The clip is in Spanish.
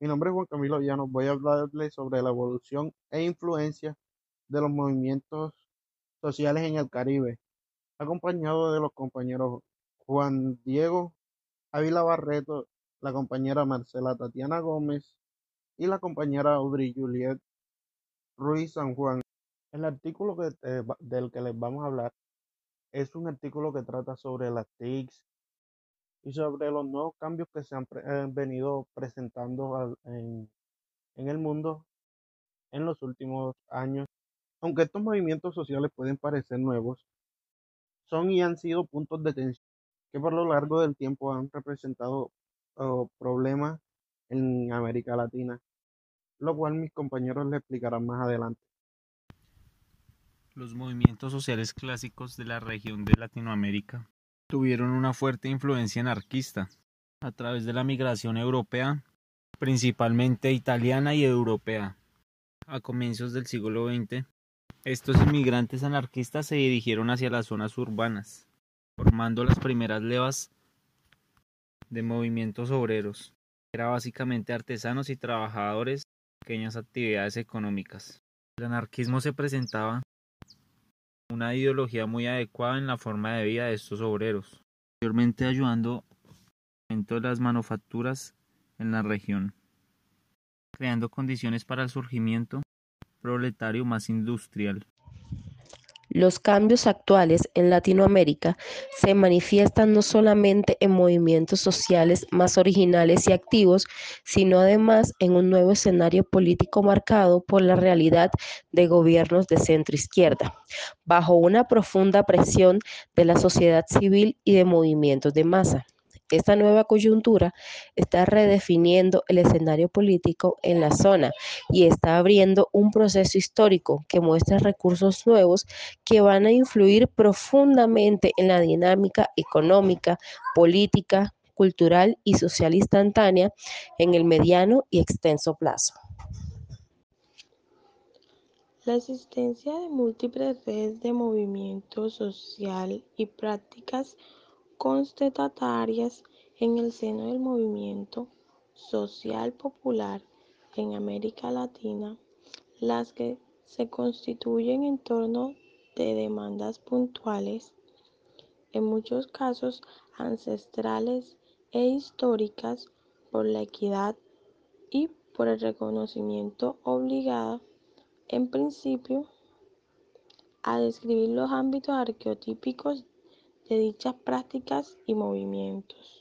Mi nombre es Juan Camilo Llanos. Voy a hablarles sobre la evolución e influencia de los movimientos sociales en el Caribe, acompañado de los compañeros Juan Diego Ávila Barreto, la compañera Marcela Tatiana Gómez y la compañera Audrey Juliet Ruiz San Juan. El artículo que, del que les vamos a hablar es un artículo que trata sobre las TICs y sobre los nuevos cambios que se han eh, venido presentando en, en el mundo en los últimos años. Aunque estos movimientos sociales pueden parecer nuevos, son y han sido puntos de tensión que por lo largo del tiempo han representado oh, problemas en América Latina, lo cual mis compañeros le explicarán más adelante. Los movimientos sociales clásicos de la región de Latinoamérica tuvieron una fuerte influencia anarquista a través de la migración europea, principalmente italiana y europea. A comienzos del siglo XX, estos inmigrantes anarquistas se dirigieron hacia las zonas urbanas, formando las primeras levas de movimientos obreros. Era básicamente artesanos y trabajadores de pequeñas actividades económicas. El anarquismo se presentaba una ideología muy adecuada en la forma de vida de estos obreros, mayormente ayudando en todas las manufacturas en la región, creando condiciones para el surgimiento proletario más industrial. Los cambios actuales en Latinoamérica se manifiestan no solamente en movimientos sociales más originales y activos, sino además en un nuevo escenario político marcado por la realidad de gobiernos de centro izquierda, bajo una profunda presión de la sociedad civil y de movimientos de masa. Esta nueva coyuntura está redefiniendo el escenario político en la zona y está abriendo un proceso histórico que muestra recursos nuevos que van a influir profundamente en la dinámica económica, política, cultural y social instantánea en el mediano y extenso plazo. La existencia de múltiples redes de movimiento social y prácticas contestatarias en el seno del movimiento social popular en América Latina, las que se constituyen en torno de demandas puntuales, en muchos casos ancestrales e históricas, por la equidad y por el reconocimiento obligado, en principio, a describir los ámbitos arqueotípicos de dichas prácticas y movimientos.